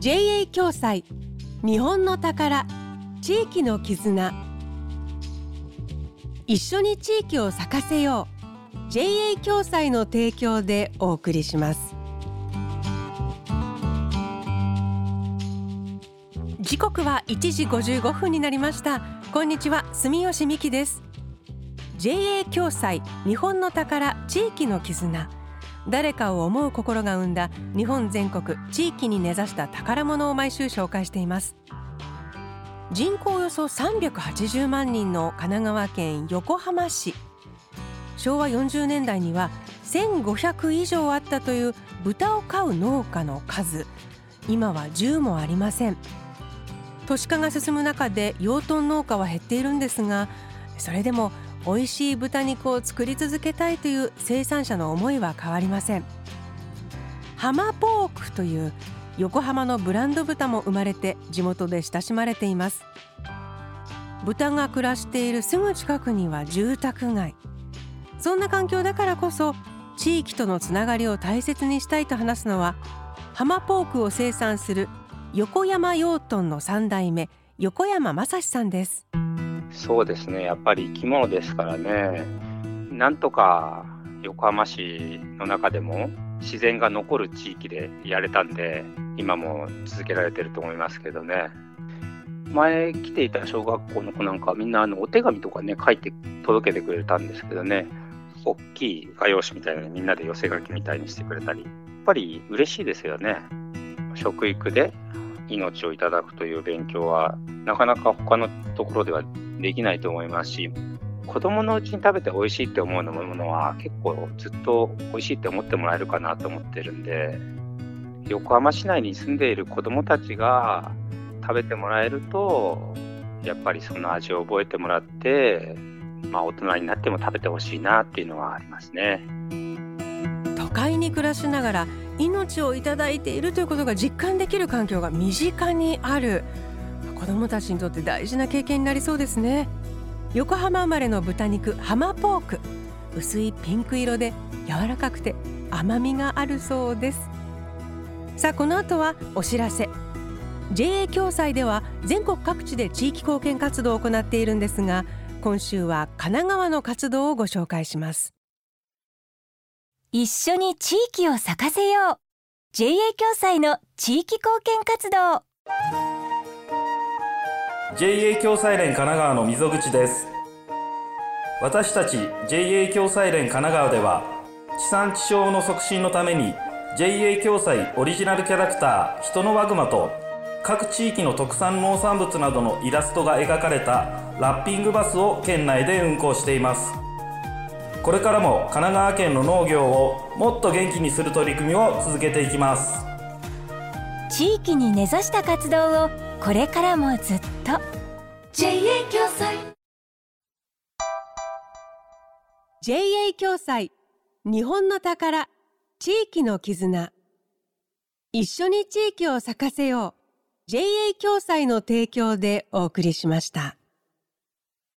JA 共済。日本の宝。地域の絆。一緒に地域を咲かせよう。JA 共済の提供でお送りします。時刻は1時55分になりました。こんにちは住吉美希です。JA 共済。日本の宝。地域の絆。誰かを思う心が生んだ日本全国地域に根ざした宝物を毎週紹介しています。人口およそ380万人の神奈川県横浜市。昭和40年代には1500以上あったという豚を飼う農家の数。今は10もありません。都市化が進む中で養豚農家は減っているんですがそれでも美味しい豚肉を作り続けたいという生産者の思いは変わりません。ハマポークという横浜のブランド豚も生まれて地元で親しまれています。豚が暮らしているすぐ近くには住宅街。そんな環境だからこそ地域とのつながりを大切にしたいと話すのはハマポークを生産する横山養豚の3代目横山正さんです。そうですね、やっぱり生き物ですからね、なんとか横浜市の中でも自然が残る地域でやれたんで、今も続けられてると思いますけどね。前来ていた小学校の子なんかみんなあのお手紙とかね書いて届けてくれたんですけどね。大きい画用紙みたいなのにみんなで寄せ書きみたいにしてくれたり。やっぱり嬉しいですよね。食育で命をいただくという勉強はなかなか他のところではできないと思いますし子供のうちに食べて美味しいって思うものは結構ずっと美味しいって思ってもらえるかなと思ってるんで横浜市内に住んでいる子供たちが食べてもらえるとやっぱりその味を覚えてもらって、まあ、大人になっても食べてほしいなっていうのはありますね。都会に暮らしながら命をいただいているということが実感できる環境が身近にある子どもたちにとって大事な経験になりそうですね。横浜生まれの豚肉ハマポーク。薄いピンク色で柔らかくて甘みがあるそうです。さあこの後はお知らせ。JA 共済では全国各地で地域貢献活動を行っているんですが今週は神奈川の活動をご紹介します。一緒に地域を咲かせよう。JA 共済の地域貢献活動。JA 共済連神奈川の溝口です。私たち JA 共済連神奈川では地産地消の促進のために JA 共済オリジナルキャラクター人のワグマと各地域の特産農産物などのイラストが描かれたラッピングバスを県内で運行しています。これからも神奈川県の農業をもっと元気にする取り組みを続けていきます。地域に根ざした活動をこれからもずっと。JA 共済 JA 共済。日本の宝。地域の絆。一緒に地域を咲かせよう。JA 共済の提供でお送りしました。